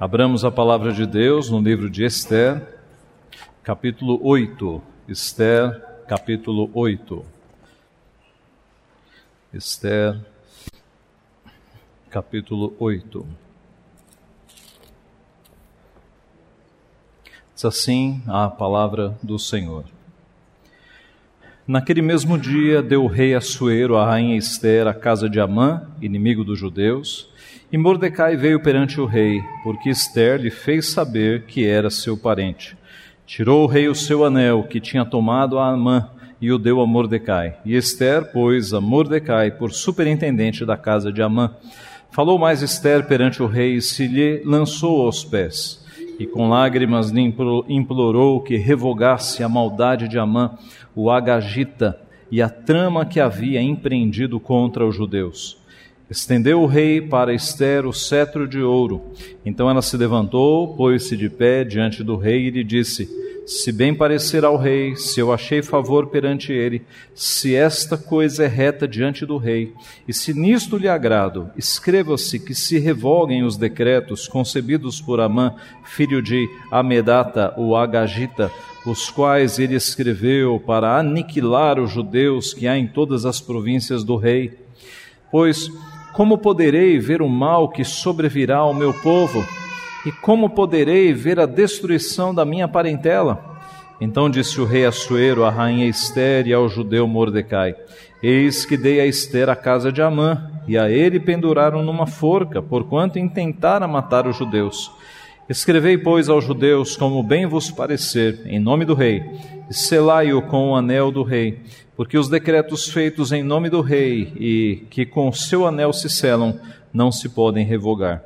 Abramos a palavra de Deus no livro de Esther, capítulo 8. Esther, capítulo 8. Esther, capítulo 8. Diz assim a palavra do Senhor. Naquele mesmo dia deu o rei Assuero a rainha Esther à casa de Amã, inimigo dos judeus, e Mordecai veio perante o rei, porque Esther lhe fez saber que era seu parente. Tirou o rei o seu anel, que tinha tomado a Amã, e o deu a Mordecai. E Esther pôs a Mordecai por superintendente da casa de Amã. Falou mais Esther perante o rei e se lhe lançou aos pés. E com lágrimas lhe implorou que revogasse a maldade de Amã, o Agagita, e a trama que havia empreendido contra os judeus. Estendeu o rei para Esther o cetro de ouro. Então ela se levantou, pôs-se de pé diante do rei e lhe disse: Se bem parecer ao rei, se eu achei favor perante ele, se esta coisa é reta diante do rei, e se nisto lhe agrado, escreva-se que se revoguem os decretos concebidos por Amã, filho de Amedata, o Agagita, os quais ele escreveu para aniquilar os judeus que há em todas as províncias do rei. Pois como poderei ver o mal que sobrevirá ao meu povo? E como poderei ver a destruição da minha parentela? Então disse o rei Assuero à rainha Esther e ao judeu Mordecai: Eis que dei a Esther a casa de Amã, e a ele penduraram numa forca, porquanto intentara matar os judeus. Escrevei, pois, aos judeus como bem vos parecer, em nome do rei, selai-o com o anel do rei, porque os decretos feitos em nome do rei e que com seu anel se selam não se podem revogar.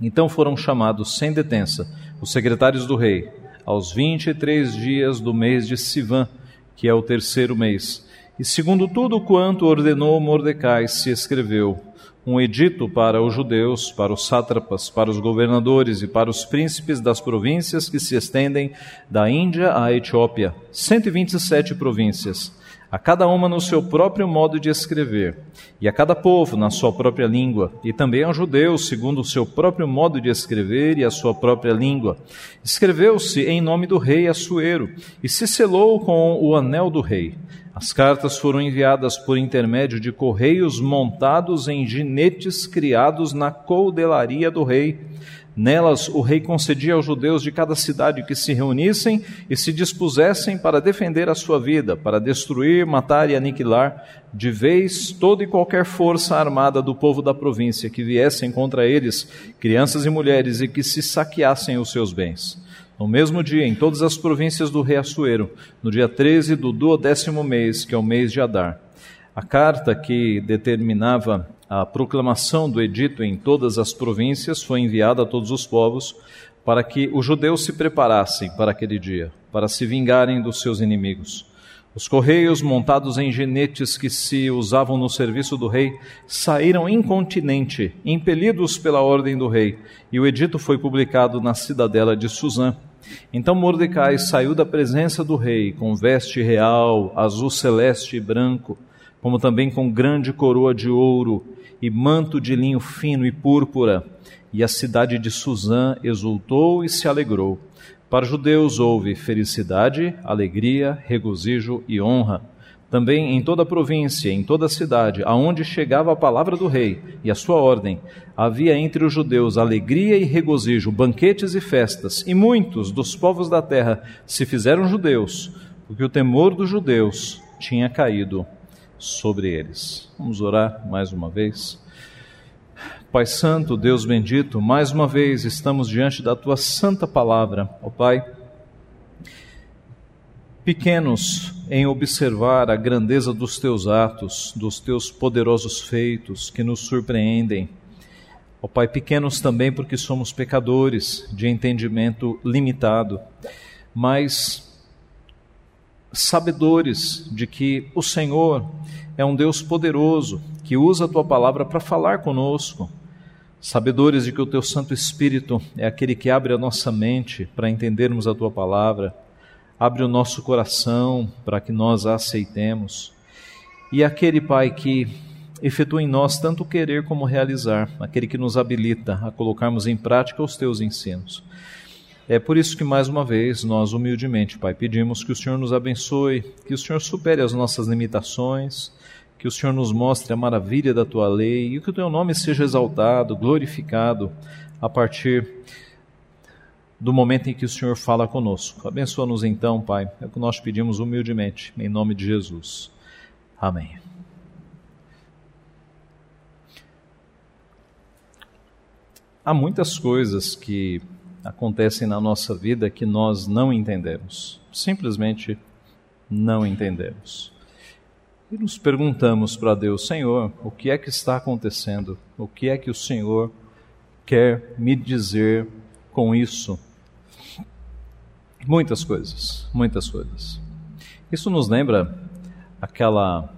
Então foram chamados sem detença os secretários do rei, aos vinte e três dias do mês de Sivan, que é o terceiro mês. E segundo tudo quanto ordenou Mordecai, se escreveu um edito para os judeus, para os sátrapas, para os governadores e para os príncipes das províncias que se estendem da Índia à Etiópia, 127 províncias a cada uma no seu próprio modo de escrever, e a cada povo na sua própria língua, e também aos judeus segundo o seu próprio modo de escrever e a sua própria língua. Escreveu-se em nome do rei Assuero, e se selou com o anel do rei. As cartas foram enviadas por intermédio de correios montados em ginetes criados na coldelaria do rei. Nelas, o rei concedia aos judeus de cada cidade que se reunissem e se dispusessem para defender a sua vida, para destruir, matar e aniquilar de vez toda e qualquer força armada do povo da província que viessem contra eles, crianças e mulheres, e que se saqueassem os seus bens. No mesmo dia, em todas as províncias do rei Assuero, no dia 13 do duodécimo mês, que é o mês de Adar, a carta que determinava a proclamação do edito em todas as províncias foi enviada a todos os povos para que os judeus se preparassem para aquele dia, para se vingarem dos seus inimigos. Os correios montados em genetes que se usavam no serviço do rei saíram incontinente, impelidos pela ordem do rei, e o edito foi publicado na cidadela de Suzã. Então Mordecai saiu da presença do rei com veste real, azul celeste e branco, como também com grande coroa de ouro e manto de linho fino e púrpura. E a cidade de Suzã exultou e se alegrou. Para os judeus houve felicidade, alegria, regozijo e honra. Também em toda a província, em toda a cidade, aonde chegava a palavra do rei e a sua ordem, havia entre os judeus alegria e regozijo, banquetes e festas, e muitos dos povos da terra se fizeram judeus, porque o temor dos judeus tinha caído sobre eles. Vamos orar mais uma vez. Pai Santo, Deus bendito, mais uma vez estamos diante da tua santa palavra, ó Pai. Pequenos em observar a grandeza dos teus atos, dos teus poderosos feitos que nos surpreendem. Ó Pai, pequenos também porque somos pecadores de entendimento limitado, mas sabedores de que o Senhor é um Deus poderoso que usa a tua palavra para falar conosco. Sabedores de que o teu Santo Espírito é aquele que abre a nossa mente para entendermos a tua palavra, abre o nosso coração para que nós a aceitemos. E aquele Pai que efetua em nós tanto querer como realizar, aquele que nos habilita a colocarmos em prática os teus ensinos. É por isso que, mais uma vez, nós humildemente, Pai, pedimos que o Senhor nos abençoe, que o Senhor supere as nossas limitações, que o Senhor nos mostre a maravilha da tua lei e que o teu nome seja exaltado, glorificado a partir do momento em que o Senhor fala conosco. Abençoa-nos então, Pai, é o que nós pedimos humildemente, em nome de Jesus. Amém. Há muitas coisas que acontecem na nossa vida que nós não entendemos. Simplesmente não entendemos. E nos perguntamos para Deus, Senhor, o que é que está acontecendo? O que é que o Senhor quer me dizer com isso? Muitas coisas, muitas coisas. Isso nos lembra aquela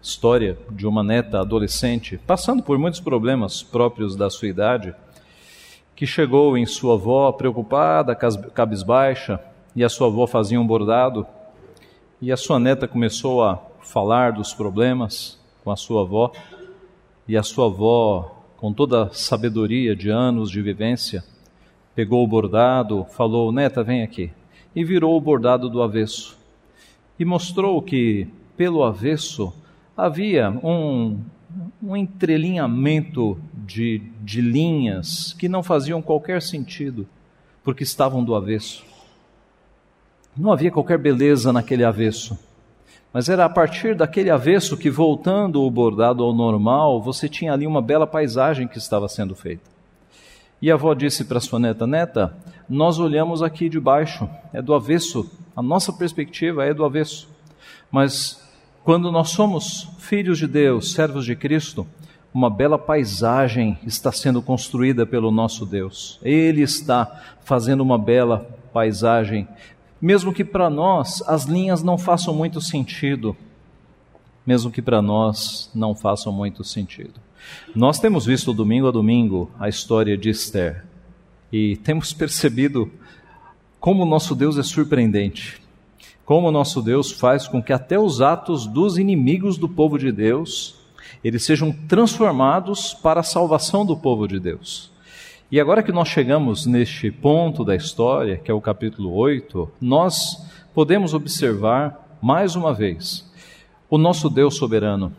história de uma neta adolescente passando por muitos problemas próprios da sua idade que chegou em sua avó preocupada, cabisbaixa, e a sua avó fazia um bordado, e a sua neta começou a falar dos problemas com a sua avó, e a sua avó, com toda a sabedoria de anos de vivência, pegou o bordado, falou: Neta, vem aqui, e virou o bordado do avesso, e mostrou que, pelo avesso, havia um, um entrelinhamento de, de linhas que não faziam qualquer sentido, porque estavam do avesso. Não havia qualquer beleza naquele avesso. Mas era a partir daquele avesso que, voltando o bordado ao normal, você tinha ali uma bela paisagem que estava sendo feita. E a avó disse para sua neta: Neta, nós olhamos aqui de baixo, é do avesso, a nossa perspectiva é do avesso. Mas quando nós somos filhos de Deus, servos de Cristo, uma bela paisagem está sendo construída pelo nosso Deus. Ele está fazendo uma bela paisagem, mesmo que para nós as linhas não façam muito sentido, mesmo que para nós não façam muito sentido. Nós temos visto domingo a domingo a história de Esther e temos percebido como o nosso Deus é surpreendente como o nosso Deus faz com que até os atos dos inimigos do povo de Deus, eles sejam transformados para a salvação do povo de Deus. E agora que nós chegamos neste ponto da história, que é o capítulo 8, nós podemos observar mais uma vez o nosso Deus soberano.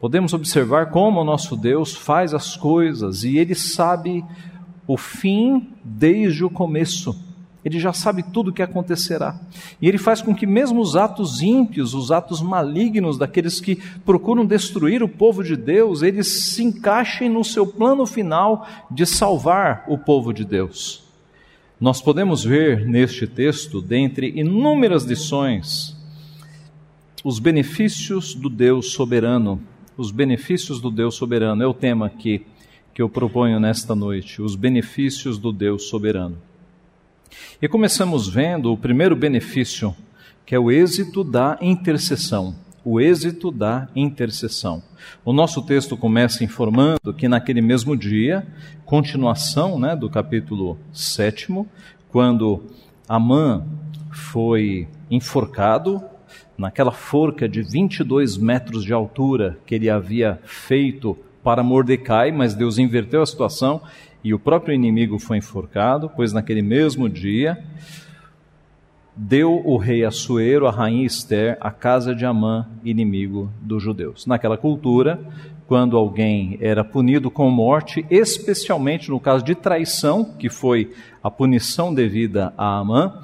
Podemos observar como o nosso Deus faz as coisas e ele sabe o fim desde o começo. Ele já sabe tudo o que acontecerá. E ele faz com que, mesmo os atos ímpios, os atos malignos daqueles que procuram destruir o povo de Deus, eles se encaixem no seu plano final de salvar o povo de Deus. Nós podemos ver neste texto, dentre inúmeras lições, os benefícios do Deus soberano. Os benefícios do Deus soberano é o tema que, que eu proponho nesta noite. Os benefícios do Deus soberano. E começamos vendo o primeiro benefício, que é o êxito da intercessão. O êxito da intercessão. O nosso texto começa informando que naquele mesmo dia, continuação né, do capítulo 7, quando Amã foi enforcado, naquela forca de 22 metros de altura que ele havia feito para Mordecai, mas Deus inverteu a situação e o próprio inimigo foi enforcado, pois naquele mesmo dia deu o rei Assuero, a rainha Esther, a casa de Amã, inimigo dos judeus. Naquela cultura, quando alguém era punido com morte, especialmente no caso de traição, que foi a punição devida a Amã,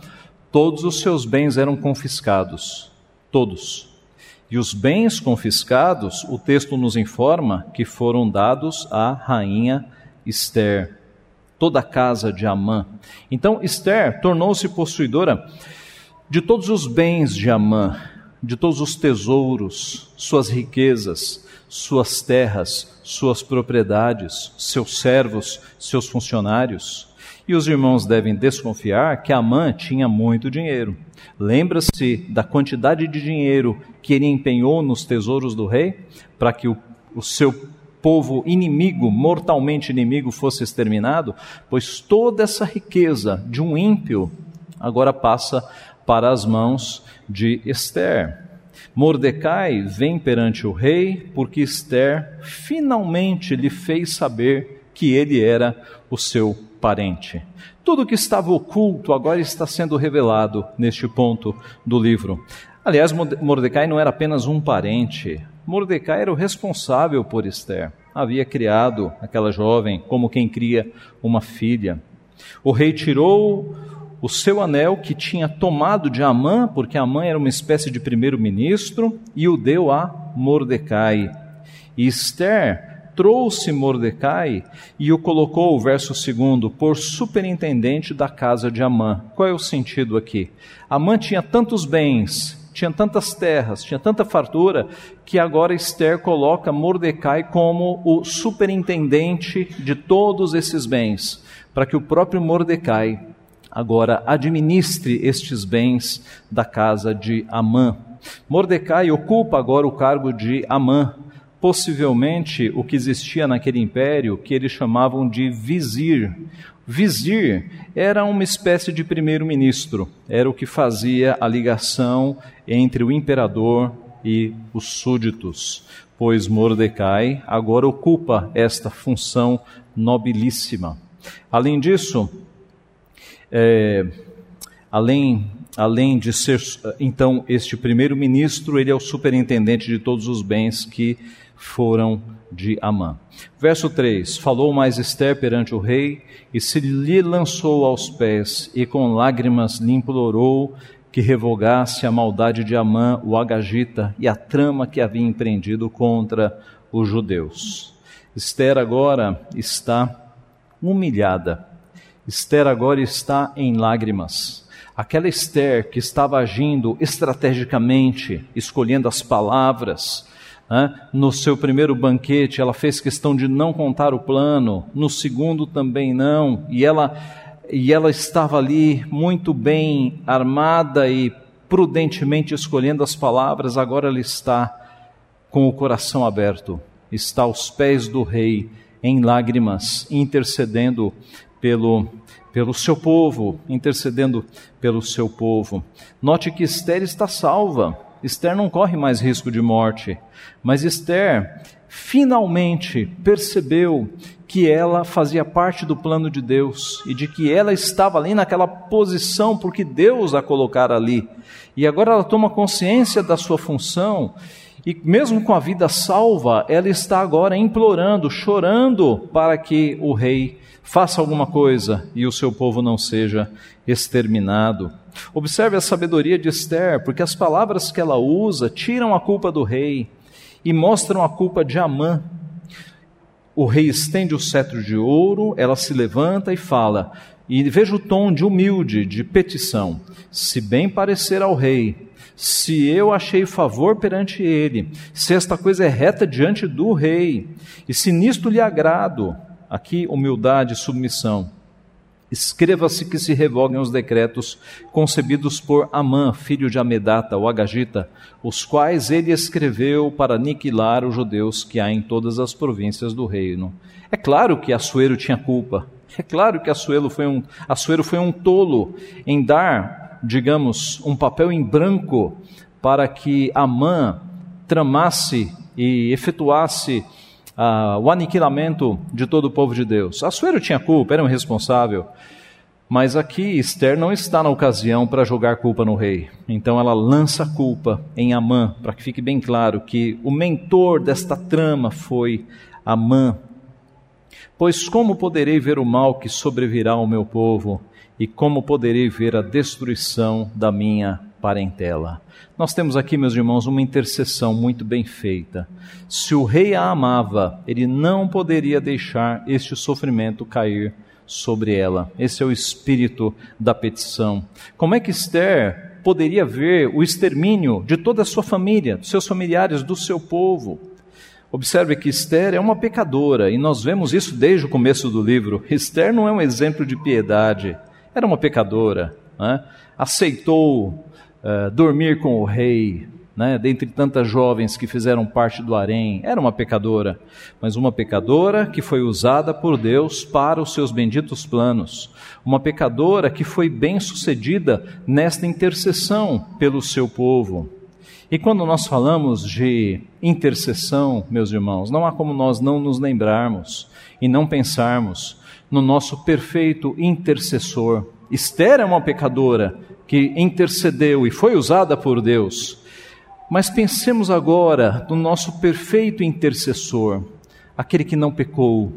todos os seus bens eram confiscados. Todos. E os bens confiscados, o texto nos informa que foram dados à rainha Esther, toda a casa de Amã. Então Esther tornou-se possuidora de todos os bens de Amã, de todos os tesouros, suas riquezas, suas terras, suas propriedades, seus servos, seus funcionários. E os irmãos devem desconfiar que Amã tinha muito dinheiro. Lembra-se da quantidade de dinheiro que ele empenhou nos tesouros do rei para que o, o seu povo inimigo, mortalmente inimigo, fosse exterminado, pois toda essa riqueza de um ímpio agora passa para as mãos de Esther. Mordecai vem perante o rei porque Esther finalmente lhe fez saber que ele era o seu parente. Tudo que estava oculto agora está sendo revelado neste ponto do livro. Aliás, Mordecai não era apenas um parente. Mordecai era o responsável por Esther. Havia criado aquela jovem como quem cria uma filha. O rei tirou o seu anel que tinha tomado de Amã, porque Amã era uma espécie de primeiro-ministro, e o deu a Mordecai. E Esther trouxe Mordecai e o colocou, verso 2, por superintendente da casa de Amã. Qual é o sentido aqui? Amã tinha tantos bens, tinha tantas terras, tinha tanta fartura, que agora Esther coloca Mordecai como o superintendente de todos esses bens, para que o próprio Mordecai agora administre estes bens da casa de Amã. Mordecai ocupa agora o cargo de Amã, possivelmente o que existia naquele império que eles chamavam de vizir. Vizir era uma espécie de primeiro-ministro, era o que fazia a ligação entre o imperador e os súditos, pois Mordecai agora ocupa esta função nobilíssima. Além disso, é, além, além de ser, então, este primeiro-ministro, ele é o superintendente de todos os bens que foram de Amã. Verso 3: Falou mais Esther perante o rei, e se lhe lançou aos pés, e com lágrimas lhe implorou que revogasse a maldade de Amã, o Agagita, e a trama que havia empreendido contra os judeus. Esther agora está humilhada Esther agora está em lágrimas. Aquela Esther que estava agindo estrategicamente, escolhendo as palavras? No seu primeiro banquete, ela fez questão de não contar o plano, no segundo também não, e ela, e ela estava ali muito bem armada e prudentemente escolhendo as palavras, agora ela está com o coração aberto, está aos pés do rei, em lágrimas, intercedendo pelo, pelo seu povo, intercedendo pelo seu povo. Note que Esther está salva. Esther não corre mais risco de morte, mas Esther finalmente percebeu que ela fazia parte do plano de Deus e de que ela estava ali naquela posição porque Deus a colocara ali. E agora ela toma consciência da sua função e mesmo com a vida salva, ela está agora implorando, chorando para que o rei faça alguma coisa e o seu povo não seja exterminado. Observe a sabedoria de Esther, porque as palavras que ela usa tiram a culpa do rei e mostram a culpa de Amã. O rei estende o cetro de ouro, ela se levanta e fala, e veja o tom de humilde, de petição: se bem parecer ao rei, se eu achei favor perante ele, se esta coisa é reta diante do rei, e se nisto lhe agrado, aqui humildade e submissão, escreva-se que se revoguem os decretos concebidos por Amã, filho de Amedata, o Agagita, os quais ele escreveu para aniquilar os judeus que há em todas as províncias do reino. É claro que Assuero tinha culpa, é claro que Assuero foi um, Assuero foi um tolo em dar digamos, um papel em branco para que Amã tramasse e efetuasse uh, o aniquilamento de todo o povo de Deus. Assuero tinha culpa, era um responsável, mas aqui Esther não está na ocasião para jogar culpa no rei. Então ela lança a culpa em Amã, para que fique bem claro que o mentor desta trama foi Amã. Pois como poderei ver o mal que sobrevirá ao meu povo? e como poderei ver a destruição da minha parentela. Nós temos aqui, meus irmãos, uma intercessão muito bem feita. Se o rei a amava, ele não poderia deixar este sofrimento cair sobre ela. Esse é o espírito da petição. Como é que Esther poderia ver o extermínio de toda a sua família, dos seus familiares, do seu povo? Observe que Esther é uma pecadora e nós vemos isso desde o começo do livro. Esther não é um exemplo de piedade era uma pecadora, né? aceitou uh, dormir com o rei, né? dentre tantas jovens que fizeram parte do harém, era uma pecadora, mas uma pecadora que foi usada por Deus para os seus benditos planos, uma pecadora que foi bem sucedida nesta intercessão pelo seu povo. E quando nós falamos de intercessão, meus irmãos, não há como nós não nos lembrarmos e não pensarmos no nosso perfeito intercessor. Esther é uma pecadora que intercedeu e foi usada por Deus. Mas pensemos agora no nosso perfeito intercessor, aquele que não pecou,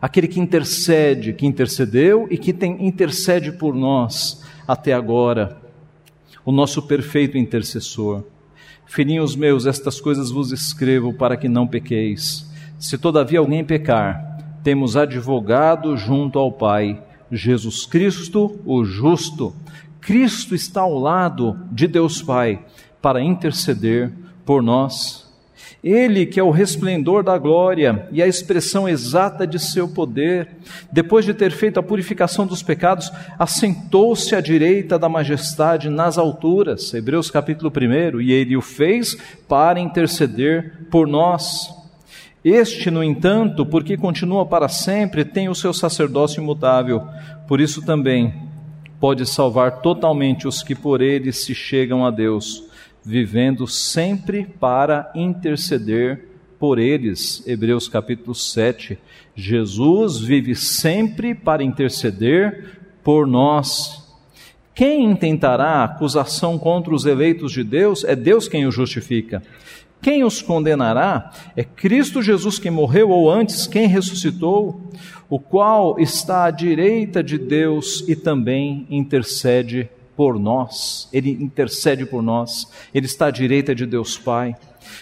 aquele que intercede, que intercedeu e que tem, intercede por nós até agora, o nosso perfeito intercessor. Filhinhos meus, estas coisas vos escrevo para que não pequeis. Se todavia alguém pecar, temos advogado junto ao Pai, Jesus Cristo, o justo. Cristo está ao lado de Deus Pai para interceder por nós. Ele, que é o resplendor da glória e a expressão exata de seu poder, depois de ter feito a purificação dos pecados, assentou-se à direita da majestade nas alturas. Hebreus capítulo 1. E ele o fez para interceder por nós. Este, no entanto, porque continua para sempre, tem o seu sacerdócio imutável. Por isso também pode salvar totalmente os que por ele se chegam a Deus vivendo sempre para interceder por eles. Hebreus capítulo 7. Jesus vive sempre para interceder por nós. Quem intentará acusação contra os eleitos de Deus? É Deus quem os justifica. Quem os condenará? É Cristo Jesus que morreu, ou antes, quem ressuscitou, o qual está à direita de Deus e também intercede por nós, ele intercede por nós, ele está à direita de Deus Pai.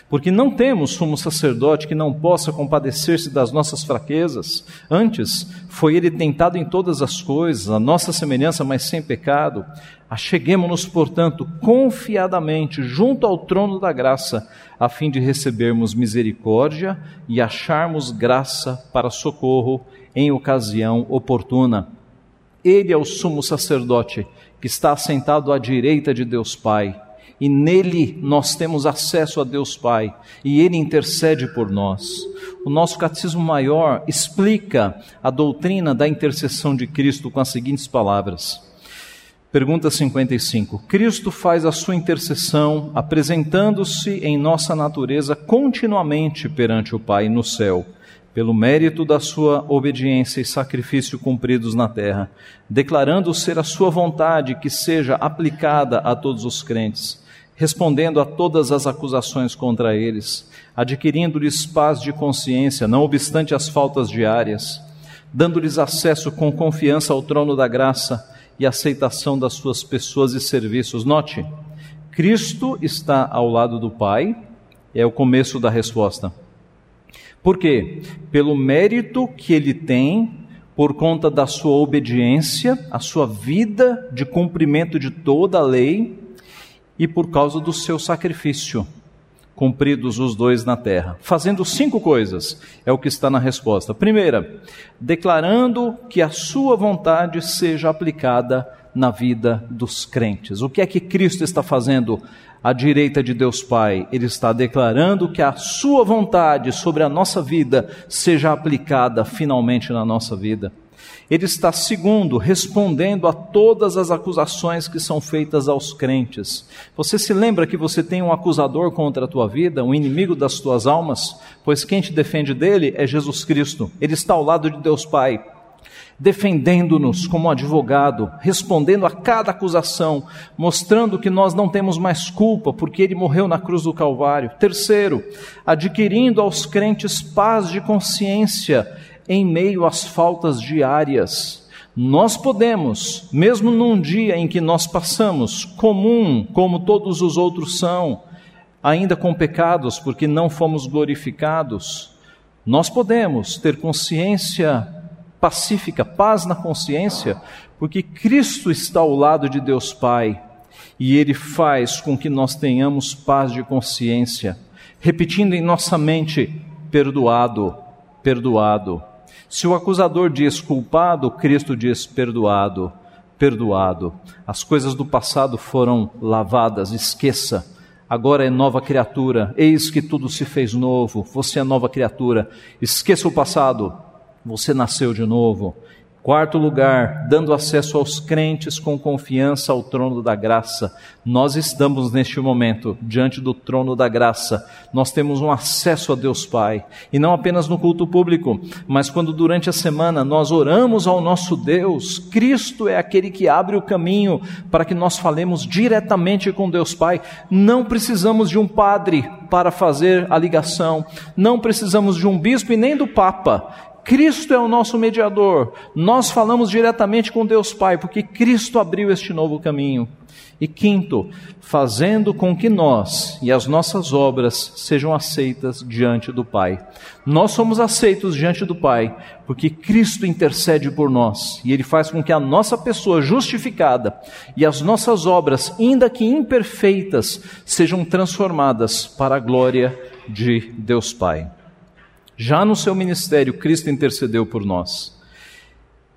Porque não temos sumo sacerdote que não possa compadecer-se das nossas fraquezas. Antes, foi ele tentado em todas as coisas, a nossa semelhança, mas sem pecado. Acheguemos-nos, portanto, confiadamente junto ao trono da graça, a fim de recebermos misericórdia e acharmos graça para socorro em ocasião oportuna. Ele é o sumo sacerdote que está assentado à direita de Deus Pai, e nele nós temos acesso a Deus Pai, e ele intercede por nós. O nosso catecismo maior explica a doutrina da intercessão de Cristo com as seguintes palavras. Pergunta 55. Cristo faz a sua intercessão apresentando-se em nossa natureza continuamente perante o Pai no céu pelo mérito da sua obediência e sacrifício cumpridos na terra, declarando ser a sua vontade que seja aplicada a todos os crentes, respondendo a todas as acusações contra eles, adquirindo-lhes paz de consciência, não obstante as faltas diárias, dando-lhes acesso com confiança ao trono da graça e aceitação das suas pessoas e serviços. Note, Cristo está ao lado do Pai, é o começo da resposta. Por quê? Pelo mérito que ele tem por conta da sua obediência, a sua vida de cumprimento de toda a lei e por causa do seu sacrifício, cumpridos os dois na terra. Fazendo cinco coisas, é o que está na resposta. Primeira, declarando que a sua vontade seja aplicada na vida dos crentes. O que é que Cristo está fazendo à direita de Deus Pai, ele está declarando que a sua vontade sobre a nossa vida seja aplicada finalmente na nossa vida. Ele está, segundo, respondendo a todas as acusações que são feitas aos crentes. Você se lembra que você tem um acusador contra a tua vida, um inimigo das tuas almas? Pois quem te defende dele é Jesus Cristo. Ele está ao lado de Deus Pai defendendo-nos como advogado, respondendo a cada acusação, mostrando que nós não temos mais culpa porque ele morreu na cruz do Calvário. Terceiro, adquirindo aos crentes paz de consciência em meio às faltas diárias. Nós podemos, mesmo num dia em que nós passamos comum, como todos os outros são, ainda com pecados, porque não fomos glorificados, nós podemos ter consciência pacífica, paz na consciência, porque Cristo está ao lado de Deus Pai e Ele faz com que nós tenhamos paz de consciência, repetindo em nossa mente: perdoado, perdoado. Se o acusador diz culpado, Cristo diz perdoado, perdoado. As coisas do passado foram lavadas, esqueça. Agora é nova criatura, eis que tudo se fez novo, você é nova criatura. Esqueça o passado, você nasceu de novo. Quarto lugar, dando acesso aos crentes com confiança ao trono da graça. Nós estamos neste momento diante do trono da graça. Nós temos um acesso a Deus Pai. E não apenas no culto público, mas quando durante a semana nós oramos ao nosso Deus, Cristo é aquele que abre o caminho para que nós falemos diretamente com Deus Pai. Não precisamos de um padre para fazer a ligação, não precisamos de um bispo e nem do Papa. Cristo é o nosso mediador. Nós falamos diretamente com Deus Pai, porque Cristo abriu este novo caminho. E quinto, fazendo com que nós e as nossas obras sejam aceitas diante do Pai. Nós somos aceitos diante do Pai, porque Cristo intercede por nós, e Ele faz com que a nossa pessoa justificada e as nossas obras, ainda que imperfeitas, sejam transformadas para a glória de Deus Pai. Já no seu ministério, Cristo intercedeu por nós.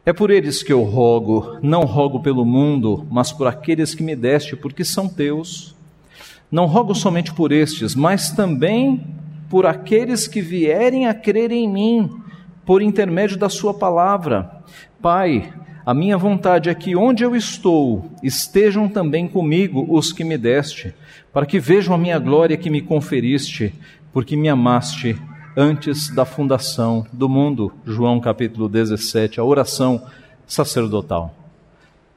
É por eles que eu rogo, não rogo pelo mundo, mas por aqueles que me deste, porque são teus. Não rogo somente por estes, mas também por aqueles que vierem a crer em mim, por intermédio da Sua palavra. Pai, a minha vontade é que onde eu estou, estejam também comigo os que me deste, para que vejam a minha glória que me conferiste, porque me amaste antes da fundação do mundo. João capítulo 17, a oração sacerdotal.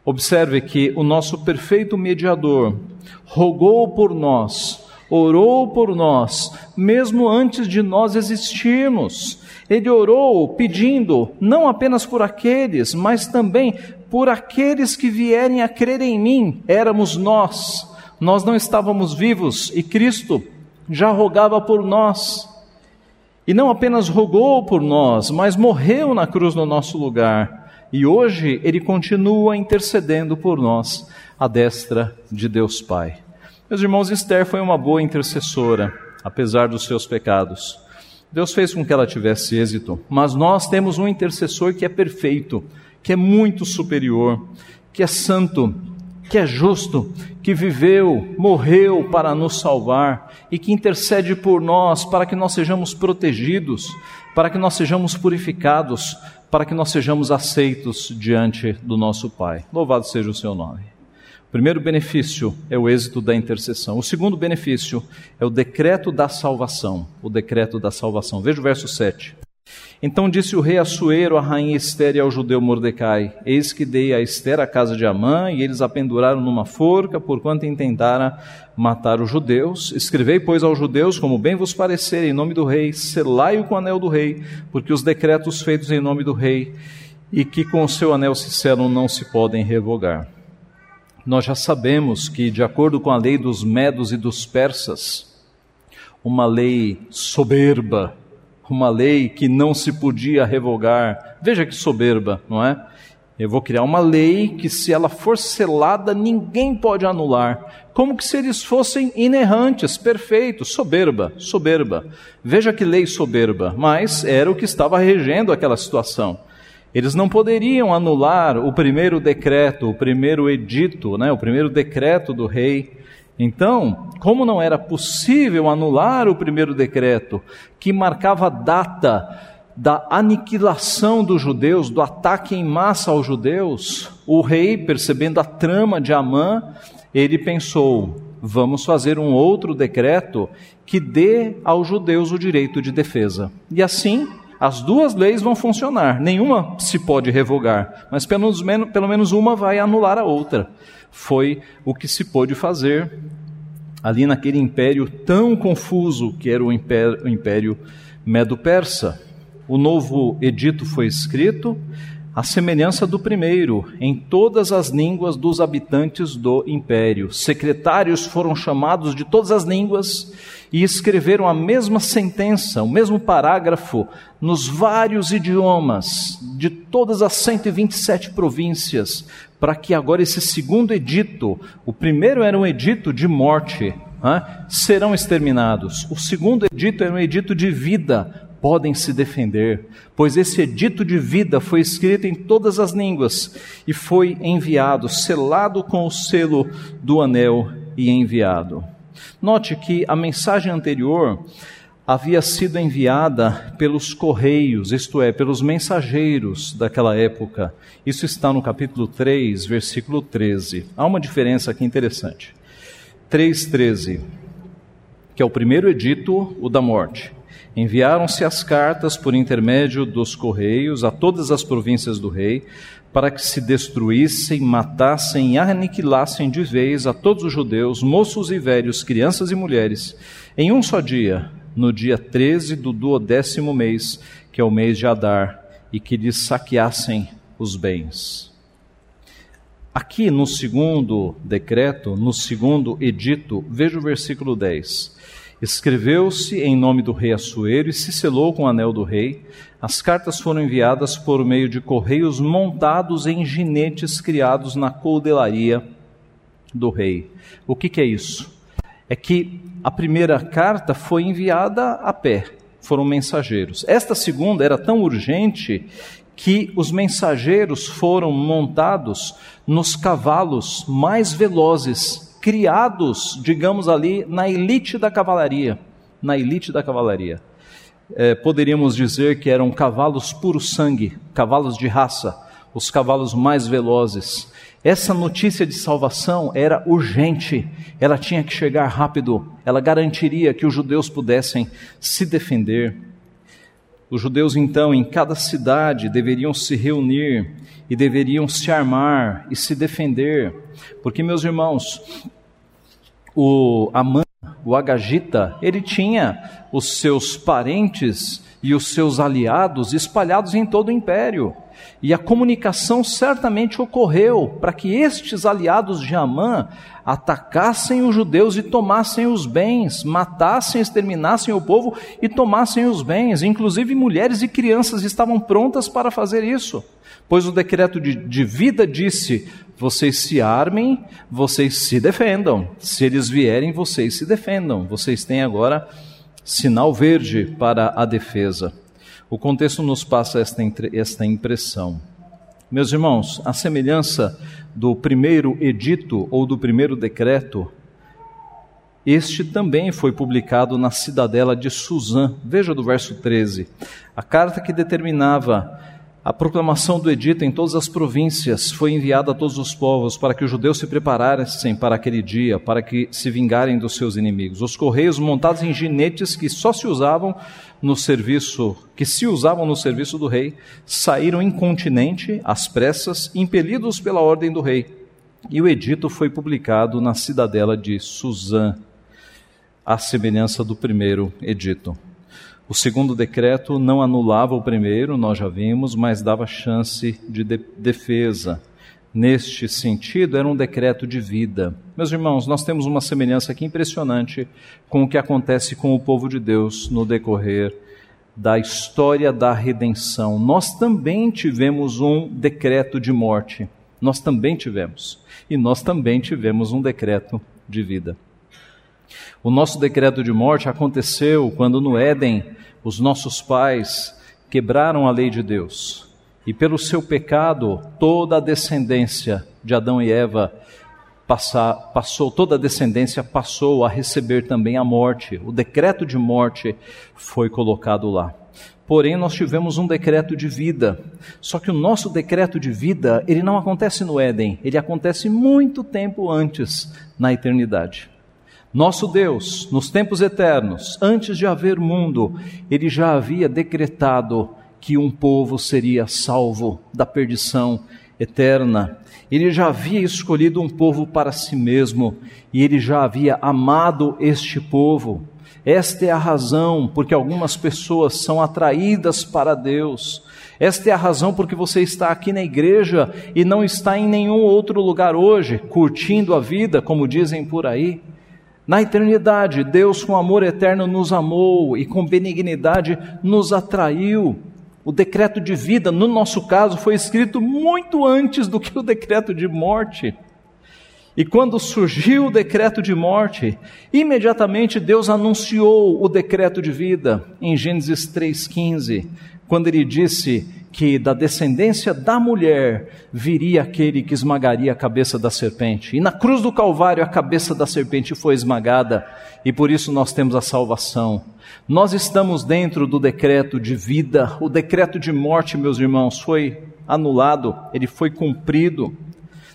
Observe que o nosso perfeito mediador rogou por nós, orou por nós, mesmo antes de nós existirmos. Ele orou pedindo não apenas por aqueles, mas também por aqueles que vierem a crer em mim. Éramos nós. Nós não estávamos vivos e Cristo já rogava por nós. E não apenas rogou por nós, mas morreu na cruz no nosso lugar. E hoje ele continua intercedendo por nós, à destra de Deus Pai. Meus irmãos, Esther foi uma boa intercessora, apesar dos seus pecados. Deus fez com que ela tivesse êxito, mas nós temos um intercessor que é perfeito, que é muito superior, que é santo, que é justo, que viveu, morreu para nos salvar e que intercede por nós para que nós sejamos protegidos, para que nós sejamos purificados, para que nós sejamos aceitos diante do nosso Pai. Louvado seja o seu nome. O primeiro benefício é o êxito da intercessão. O segundo benefício é o decreto da salvação. O decreto da salvação. Veja o verso 7. Então disse o rei Assuero à rainha Esther e ao judeu Mordecai: Eis que dei a Esther a casa de Amã, e eles a penduraram numa forca, porquanto intentara matar os judeus. Escrevei, pois, aos judeus, como bem vos parecer, em nome do rei, selai-o com o anel do rei, porque os decretos feitos em nome do rei, e que com o seu anel se selam, não se podem revogar. Nós já sabemos que, de acordo com a lei dos medos e dos persas, uma lei soberba, uma lei que não se podia revogar. Veja que soberba, não é? Eu vou criar uma lei que, se ela for selada, ninguém pode anular. Como que se eles fossem inerrantes, perfeitos, soberba, soberba. Veja que lei soberba, mas era o que estava regendo aquela situação. Eles não poderiam anular o primeiro decreto, o primeiro edito, né, o primeiro decreto do rei. Então, como não era possível anular o primeiro decreto, que marcava a data da aniquilação dos judeus, do ataque em massa aos judeus, o rei, percebendo a trama de Amã, ele pensou: vamos fazer um outro decreto que dê aos judeus o direito de defesa. E assim, as duas leis vão funcionar, nenhuma se pode revogar, mas pelo menos, pelo menos uma vai anular a outra foi o que se pôde fazer ali naquele império tão confuso que era o império, o império Medo-Persa. O novo edito foi escrito à semelhança do primeiro, em todas as línguas dos habitantes do império. Secretários foram chamados de todas as línguas e escreveram a mesma sentença, o mesmo parágrafo, nos vários idiomas de todas as 127 províncias, para que agora esse segundo edito, o primeiro era um edito de morte, né, serão exterminados. O segundo edito era um edito de vida, podem se defender, pois esse edito de vida foi escrito em todas as línguas e foi enviado, selado com o selo do anel e enviado. Note que a mensagem anterior havia sido enviada pelos correios, isto é, pelos mensageiros daquela época. Isso está no capítulo 3, versículo 13. Há uma diferença aqui interessante. 3,13, que é o primeiro edito, o da morte. Enviaram-se as cartas por intermédio dos correios a todas as províncias do rei, para que se destruíssem, matassem e aniquilassem de vez a todos os judeus, moços e velhos, crianças e mulheres, em um só dia, no dia 13 do duodécimo mês, que é o mês de Adar, e que lhes saqueassem os bens. Aqui no segundo decreto, no segundo edito, veja o versículo 10. Escreveu-se em nome do rei Assuero e se selou com o anel do rei. As cartas foram enviadas por meio de correios montados em ginetes criados na coldelaria do rei. O que, que é isso? É que a primeira carta foi enviada a pé, foram mensageiros. Esta segunda era tão urgente que os mensageiros foram montados nos cavalos mais velozes, criados, digamos ali, na elite da cavalaria. Na elite da cavalaria. É, poderíamos dizer que eram cavalos puro sangue, cavalos de raça, os cavalos mais velozes. Essa notícia de salvação era urgente, ela tinha que chegar rápido, ela garantiria que os judeus pudessem se defender. Os judeus, então, em cada cidade deveriam se reunir e deveriam se armar e se defender, porque, meus irmãos, o Amã, o Agagita, ele tinha os seus parentes e os seus aliados espalhados em todo o império. E a comunicação certamente ocorreu para que estes aliados de Amã atacassem os judeus e tomassem os bens, matassem, exterminassem o povo e tomassem os bens. Inclusive mulheres e crianças estavam prontas para fazer isso, pois o decreto de, de vida disse: vocês se armem, vocês se defendam. Se eles vierem, vocês se defendam. Vocês têm agora sinal verde para a defesa. O contexto nos passa esta, esta impressão. Meus irmãos, a semelhança do primeiro edito ou do primeiro decreto, este também foi publicado na cidadela de Suzã. Veja do verso 13. A carta que determinava a proclamação do edito em todas as províncias foi enviada a todos os povos para que os judeus se preparassem para aquele dia, para que se vingarem dos seus inimigos. Os correios montados em ginetes que só se usavam no serviço, que se usavam no serviço do rei, saíram incontinente, às pressas, impelidos pela ordem do rei. E o edito foi publicado na cidadela de Suzã, à semelhança do primeiro edito. O segundo decreto não anulava o primeiro, nós já vimos, mas dava chance de, de defesa. Neste sentido, era um decreto de vida. Meus irmãos, nós temos uma semelhança aqui impressionante com o que acontece com o povo de Deus no decorrer da história da redenção. Nós também tivemos um decreto de morte. Nós também tivemos. E nós também tivemos um decreto de vida. O nosso decreto de morte aconteceu quando no Éden os nossos pais quebraram a lei de Deus e pelo seu pecado toda a descendência de Adão e Eva passar, passou, toda a descendência passou a receber também a morte. O decreto de morte foi colocado lá. Porém, nós tivemos um decreto de vida. Só que o nosso decreto de vida, ele não acontece no Éden, ele acontece muito tempo antes, na eternidade. Nosso Deus, nos tempos eternos, antes de haver mundo, ele já havia decretado que um povo seria salvo da perdição eterna. Ele já havia escolhido um povo para si mesmo e ele já havia amado este povo. Esta é a razão porque algumas pessoas são atraídas para Deus. Esta é a razão porque você está aqui na igreja e não está em nenhum outro lugar hoje, curtindo a vida, como dizem por aí. Na eternidade, Deus, com amor eterno, nos amou e com benignidade nos atraiu. O decreto de vida, no nosso caso, foi escrito muito antes do que o decreto de morte. E quando surgiu o decreto de morte, imediatamente Deus anunciou o decreto de vida em Gênesis 3,15, quando ele disse que da descendência da mulher viria aquele que esmagaria a cabeça da serpente. E na cruz do Calvário a cabeça da serpente foi esmagada, e por isso nós temos a salvação. Nós estamos dentro do decreto de vida, o decreto de morte, meus irmãos, foi anulado, ele foi cumprido.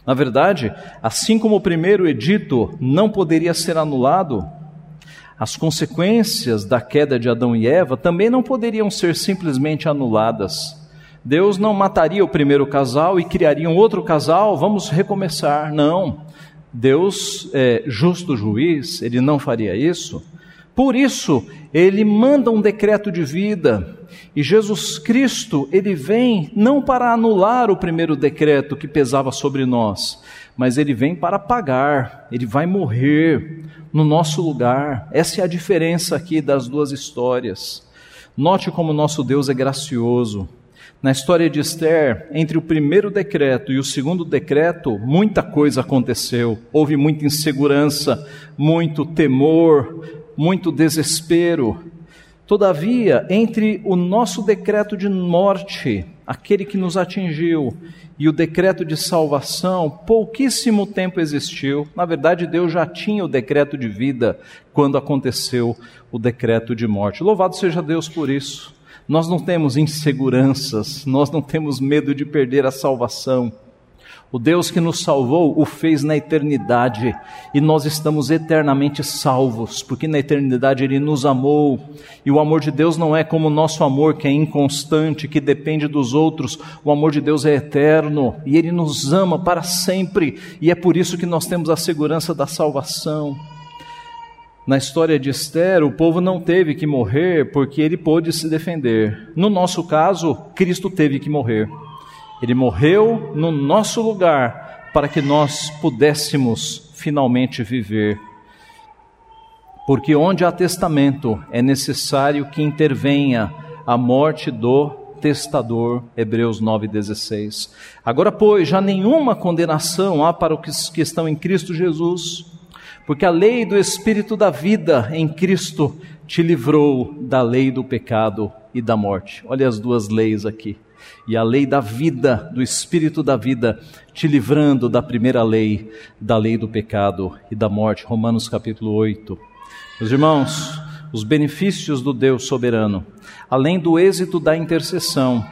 Na verdade, assim como o primeiro edito não poderia ser anulado, as consequências da queda de Adão e Eva também não poderiam ser simplesmente anuladas. Deus não mataria o primeiro casal e criaria um outro casal, vamos recomeçar. Não. Deus é justo juiz, ele não faria isso. Por isso, ele manda um decreto de vida. E Jesus Cristo, ele vem não para anular o primeiro decreto que pesava sobre nós, mas ele vem para pagar, ele vai morrer no nosso lugar. Essa é a diferença aqui das duas histórias. Note como nosso Deus é gracioso. Na história de Esther, entre o primeiro decreto e o segundo decreto, muita coisa aconteceu. Houve muita insegurança, muito temor, muito desespero. Todavia, entre o nosso decreto de morte, aquele que nos atingiu, e o decreto de salvação, pouquíssimo tempo existiu. Na verdade, Deus já tinha o decreto de vida quando aconteceu o decreto de morte. Louvado seja Deus por isso. Nós não temos inseguranças, nós não temos medo de perder a salvação. O Deus que nos salvou o fez na eternidade e nós estamos eternamente salvos, porque na eternidade Ele nos amou. E o amor de Deus não é como o nosso amor, que é inconstante, que depende dos outros. O amor de Deus é eterno e Ele nos ama para sempre, e é por isso que nós temos a segurança da salvação. Na história de Esther, o povo não teve que morrer porque ele pôde se defender. No nosso caso, Cristo teve que morrer. Ele morreu no nosso lugar para que nós pudéssemos finalmente viver. Porque onde há testamento é necessário que intervenha a morte do testador, Hebreus 9,16. Agora, pois, já nenhuma condenação há para os que estão em Cristo Jesus, porque a lei do Espírito da vida em Cristo te livrou da lei do pecado e da morte. Olha as duas leis aqui e a lei da vida, do espírito da vida, te livrando da primeira lei, da lei do pecado e da morte. Romanos capítulo 8. Meus irmãos, os benefícios do Deus soberano, além do êxito da intercessão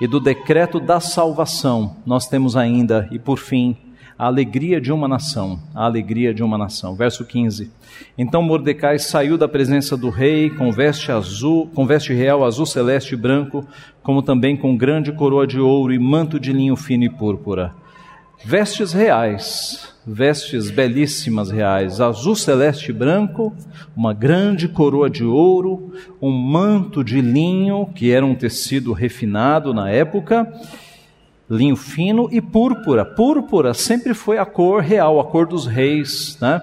e do decreto da salvação, nós temos ainda, e por fim, a alegria de uma nação, a alegria de uma nação. Verso 15. Então Mordecai saiu da presença do rei com veste azul, com veste real azul celeste e branco, como também com grande coroa de ouro e manto de linho fino e púrpura. Vestes reais, vestes belíssimas reais, azul celeste e branco, uma grande coroa de ouro, um manto de linho, que era um tecido refinado na época, linho fino e púrpura. Púrpura sempre foi a cor real, a cor dos reis. Né?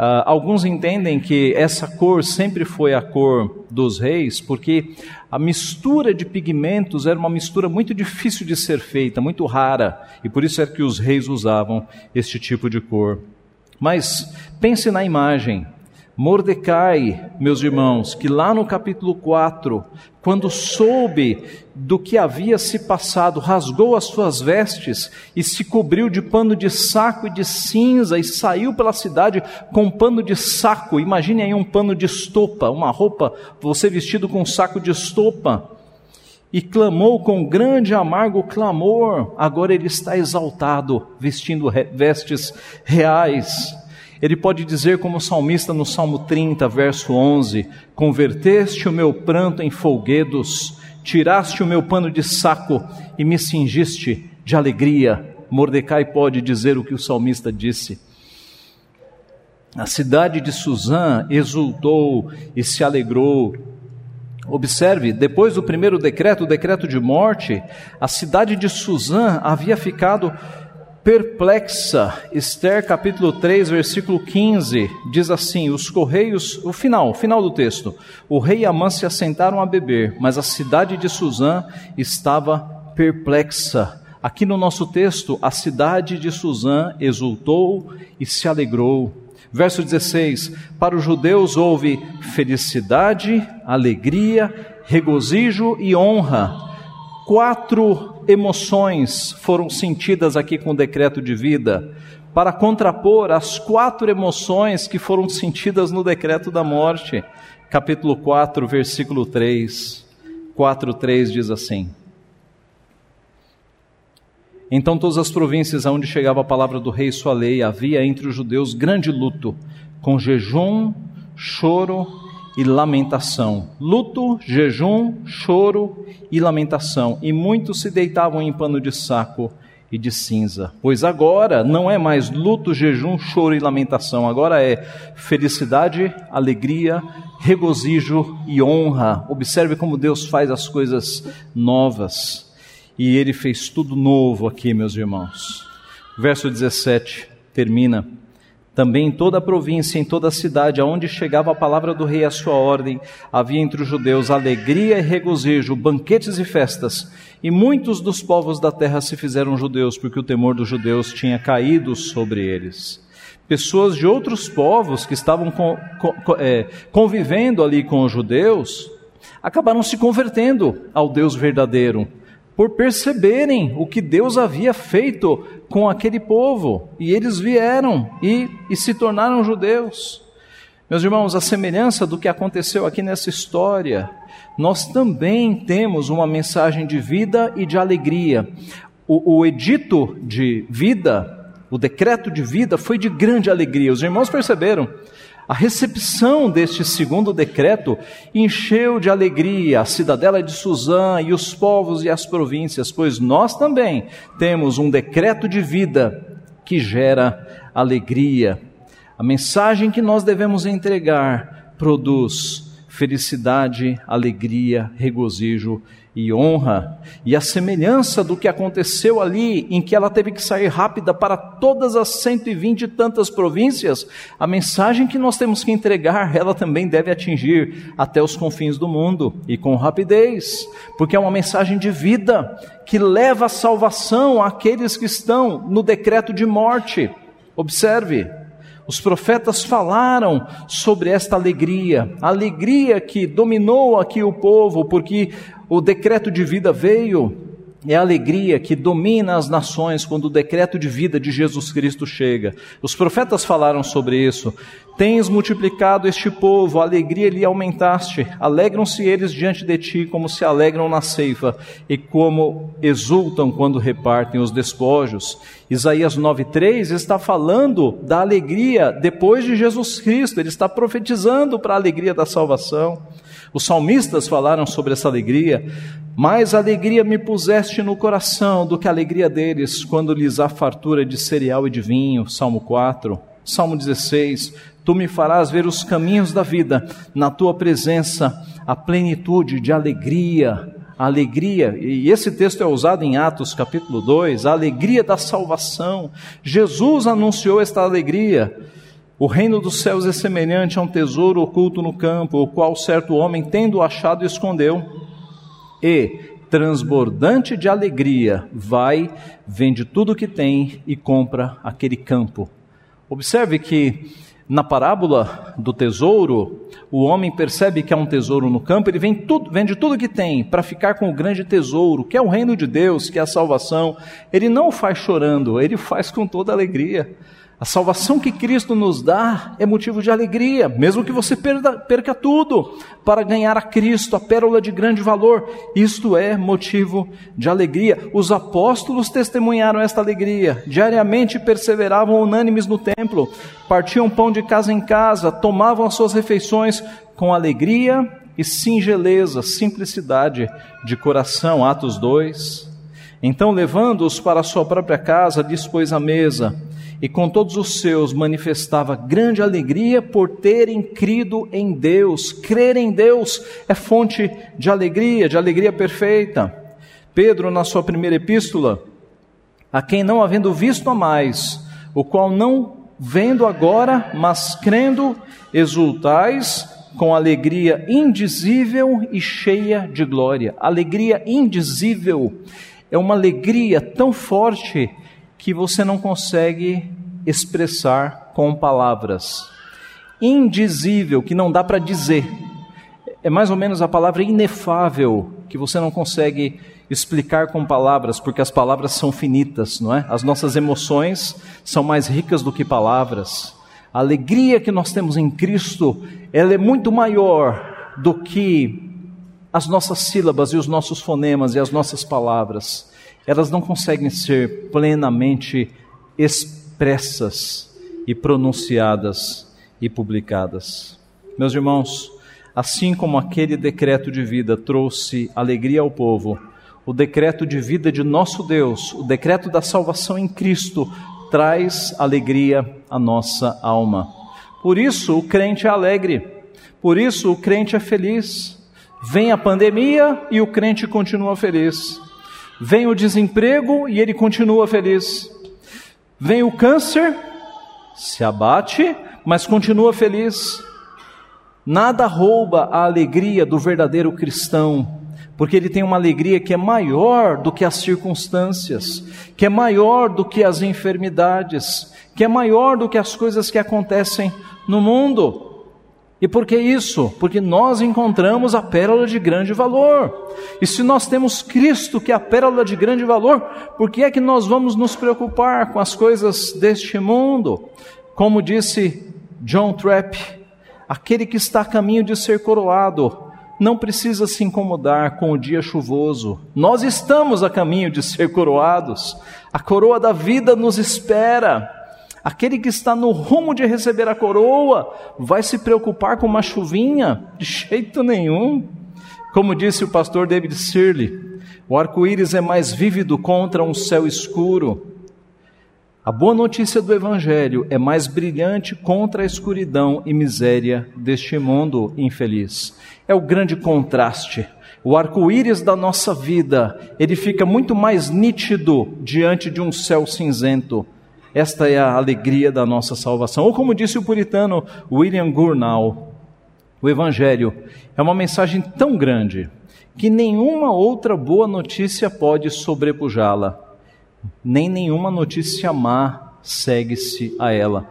Uh, alguns entendem que essa cor sempre foi a cor dos reis, porque a mistura de pigmentos era uma mistura muito difícil de ser feita, muito rara, e por isso é que os reis usavam este tipo de cor. Mas pense na imagem. Mordecai, meus irmãos, que lá no capítulo 4, quando soube do que havia se passado, rasgou as suas vestes e se cobriu de pano de saco e de cinza e saiu pela cidade com pano de saco. Imagine aí um pano de estopa, uma roupa, você vestido com um saco de estopa. E clamou com grande amargo clamor. Agora ele está exaltado, vestindo vestes reais ele pode dizer, como o salmista no Salmo 30, verso 11: Converteste o meu pranto em folguedos, tiraste o meu pano de saco e me cingiste de alegria. Mordecai pode dizer o que o salmista disse. A cidade de Suzã exultou e se alegrou. Observe, depois do primeiro decreto, o decreto de morte, a cidade de Suzã havia ficado perplexa. Esther capítulo 3, versículo 15, diz assim: Os correios, o final, o final do texto. O rei e Amã se assentaram a beber, mas a cidade de Suzã estava perplexa. Aqui no nosso texto, a cidade de Suzã exultou e se alegrou. Verso 16: Para os judeus houve felicidade, alegria, regozijo e honra. Quatro emoções foram sentidas aqui com o decreto de vida, para contrapor as quatro emoções que foram sentidas no decreto da morte. Capítulo 4, versículo 3. 4, 3 diz assim: então, todas as províncias aonde chegava a palavra do rei e sua lei, havia entre os judeus grande luto, com jejum, choro e lamentação. Luto, jejum, choro e lamentação. E muitos se deitavam em pano de saco e de cinza. Pois agora não é mais luto, jejum, choro e lamentação, agora é felicidade, alegria, regozijo e honra. Observe como Deus faz as coisas novas e ele fez tudo novo aqui, meus irmãos. Verso 17 termina. Também em toda a província, em toda a cidade, aonde chegava a palavra do rei a sua ordem, havia entre os judeus alegria e regozijo, banquetes e festas. E muitos dos povos da terra se fizeram judeus, porque o temor dos judeus tinha caído sobre eles. Pessoas de outros povos que estavam é, convivendo ali com os judeus, acabaram se convertendo ao Deus verdadeiro por perceberem o que Deus havia feito com aquele povo. E eles vieram e, e se tornaram judeus. Meus irmãos, a semelhança do que aconteceu aqui nessa história, nós também temos uma mensagem de vida e de alegria. O, o edito de vida, o decreto de vida, foi de grande alegria. Os irmãos perceberam a recepção deste segundo decreto encheu de alegria a cidadela de Suzã e os povos e as províncias, pois nós também temos um decreto de vida que gera alegria. A mensagem que nós devemos entregar produz felicidade, alegria, regozijo e honra, e a semelhança do que aconteceu ali, em que ela teve que sair rápida para todas as 120 e tantas províncias, a mensagem que nós temos que entregar, ela também deve atingir até os confins do mundo, e com rapidez, porque é uma mensagem de vida, que leva a salvação àqueles que estão no decreto de morte. Observe, os profetas falaram sobre esta alegria, a alegria que dominou aqui o povo, porque o decreto de vida veio, é a alegria que domina as nações quando o decreto de vida de Jesus Cristo chega. Os profetas falaram sobre isso. Tens multiplicado este povo, a alegria lhe aumentaste. Alegram-se eles diante de ti, como se alegram na ceifa, e como exultam quando repartem os despojos. Isaías 9,3 está falando da alegria depois de Jesus Cristo, ele está profetizando para a alegria da salvação. Os salmistas falaram sobre essa alegria. Mais alegria me puseste no coração do que a alegria deles quando lhes há fartura de cereal e de vinho. Salmo 4. Salmo 16. Tu me farás ver os caminhos da vida, na tua presença, a plenitude de alegria. A alegria, e esse texto é usado em Atos capítulo 2, a alegria da salvação. Jesus anunciou esta alegria. O reino dos céus é semelhante a um tesouro oculto no campo, o qual certo homem, tendo achado, escondeu. E, transbordante de alegria, vai, vende tudo o que tem e compra aquele campo. Observe que na parábola do tesouro, o homem percebe que há um tesouro no campo, ele vende tudo, vende tudo que tem para ficar com o grande tesouro, que é o reino de Deus, que é a salvação. Ele não o faz chorando, ele faz com toda alegria. A salvação que Cristo nos dá é motivo de alegria, mesmo que você perda, perca tudo para ganhar a Cristo, a pérola de grande valor. Isto é motivo de alegria. Os apóstolos testemunharam esta alegria, diariamente perseveravam unânimes no templo, partiam pão de casa em casa, tomavam as suas refeições com alegria e singeleza, simplicidade de coração. Atos 2. Então, levando-os para a sua própria casa, dispôs a mesa e com todos os seus manifestava grande alegria por terem crido em Deus. Crer em Deus é fonte de alegria, de alegria perfeita. Pedro, na sua primeira epístola, a quem não havendo visto a mais, o qual não vendo agora, mas crendo, exultais com alegria indizível e cheia de glória. Alegria indizível é uma alegria tão forte que você não consegue expressar com palavras. Indizível, que não dá para dizer. É mais ou menos a palavra inefável, que você não consegue explicar com palavras, porque as palavras são finitas, não é? As nossas emoções são mais ricas do que palavras. A alegria que nós temos em Cristo, ela é muito maior do que as nossas sílabas e os nossos fonemas e as nossas palavras. Elas não conseguem ser plenamente expressas e pronunciadas e publicadas. Meus irmãos, assim como aquele decreto de vida trouxe alegria ao povo, o decreto de vida de nosso Deus, o decreto da salvação em Cristo, traz alegria à nossa alma. Por isso o crente é alegre, por isso o crente é feliz. Vem a pandemia e o crente continua feliz. Vem o desemprego e ele continua feliz. Vem o câncer, se abate, mas continua feliz. Nada rouba a alegria do verdadeiro cristão porque ele tem uma alegria que é maior do que as circunstâncias, que é maior do que as enfermidades, que é maior do que as coisas que acontecem no mundo. E por que isso? Porque nós encontramos a pérola de grande valor. E se nós temos Cristo, que é a pérola de grande valor, por que é que nós vamos nos preocupar com as coisas deste mundo? Como disse John Trapp, aquele que está a caminho de ser coroado, não precisa se incomodar com o dia chuvoso. Nós estamos a caminho de ser coroados. A coroa da vida nos espera. Aquele que está no rumo de receber a coroa vai se preocupar com uma chuvinha? De jeito nenhum. Como disse o pastor David Searle, o arco-íris é mais vívido contra um céu escuro. A boa notícia do Evangelho é mais brilhante contra a escuridão e miséria deste mundo infeliz. É o grande contraste. O arco-íris da nossa vida, ele fica muito mais nítido diante de um céu cinzento. Esta é a alegria da nossa salvação. Ou como disse o puritano William Gurnall, o Evangelho é uma mensagem tão grande que nenhuma outra boa notícia pode sobrepujá-la nem nenhuma notícia má segue-se a ela.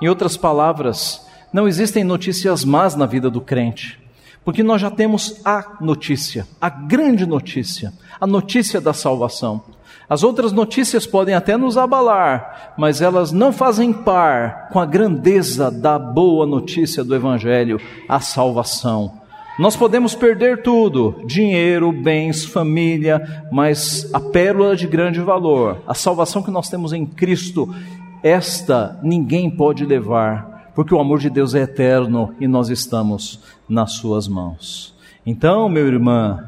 Em outras palavras, não existem notícias más na vida do crente, porque nós já temos a notícia, a grande notícia, a notícia da salvação. As outras notícias podem até nos abalar, mas elas não fazem par com a grandeza da boa notícia do Evangelho, a salvação. Nós podemos perder tudo: dinheiro, bens, família, mas a pérola de grande valor, a salvação que nós temos em Cristo, esta ninguém pode levar, porque o amor de Deus é eterno e nós estamos nas Suas mãos. Então, meu irmão,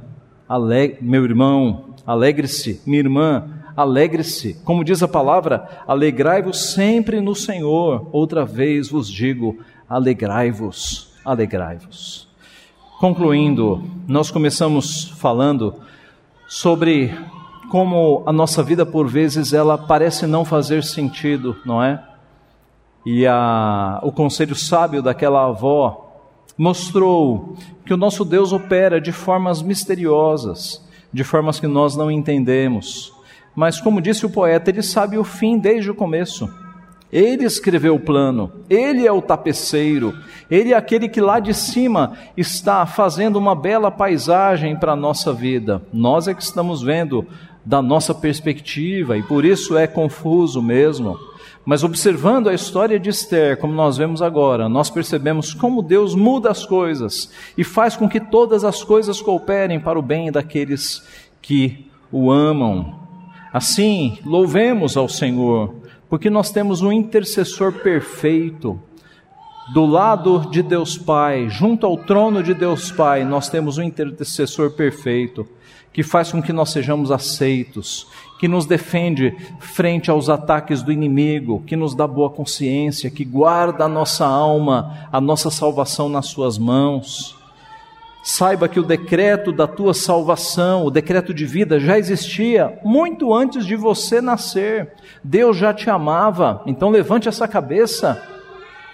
aleg meu irmão, alegre-se, minha irmã, alegre-se. Como diz a palavra, alegrai-vos sempre no Senhor. Outra vez vos digo, alegrai-vos, alegrai-vos. Concluindo, nós começamos falando sobre como a nossa vida por vezes ela parece não fazer sentido, não é? E a, o conselho sábio daquela avó mostrou que o nosso Deus opera de formas misteriosas, de formas que nós não entendemos. Mas como disse o poeta, ele sabe o fim desde o começo. Ele escreveu o plano, ele é o tapeceiro, ele é aquele que lá de cima está fazendo uma bela paisagem para a nossa vida. Nós é que estamos vendo da nossa perspectiva e por isso é confuso mesmo. Mas observando a história de Esther, como nós vemos agora, nós percebemos como Deus muda as coisas e faz com que todas as coisas cooperem para o bem daqueles que o amam. Assim, louvemos ao Senhor porque nós temos um intercessor perfeito. Do lado de Deus Pai, junto ao trono de Deus Pai, nós temos um intercessor perfeito, que faz com que nós sejamos aceitos, que nos defende frente aos ataques do inimigo, que nos dá boa consciência, que guarda a nossa alma, a nossa salvação nas Suas mãos. Saiba que o decreto da tua salvação, o decreto de vida, já existia muito antes de você nascer. Deus já te amava, então levante essa cabeça,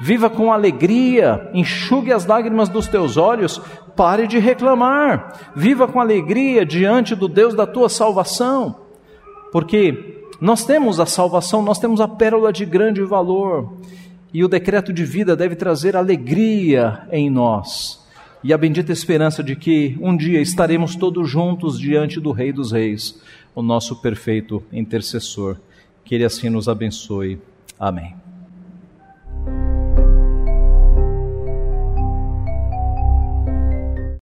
viva com alegria, enxugue as lágrimas dos teus olhos, pare de reclamar, viva com alegria diante do Deus da tua salvação. Porque nós temos a salvação, nós temos a pérola de grande valor, e o decreto de vida deve trazer alegria em nós e a bendita esperança de que um dia estaremos todos juntos diante do Rei dos Reis, o nosso perfeito intercessor. Que Ele assim nos abençoe. Amém.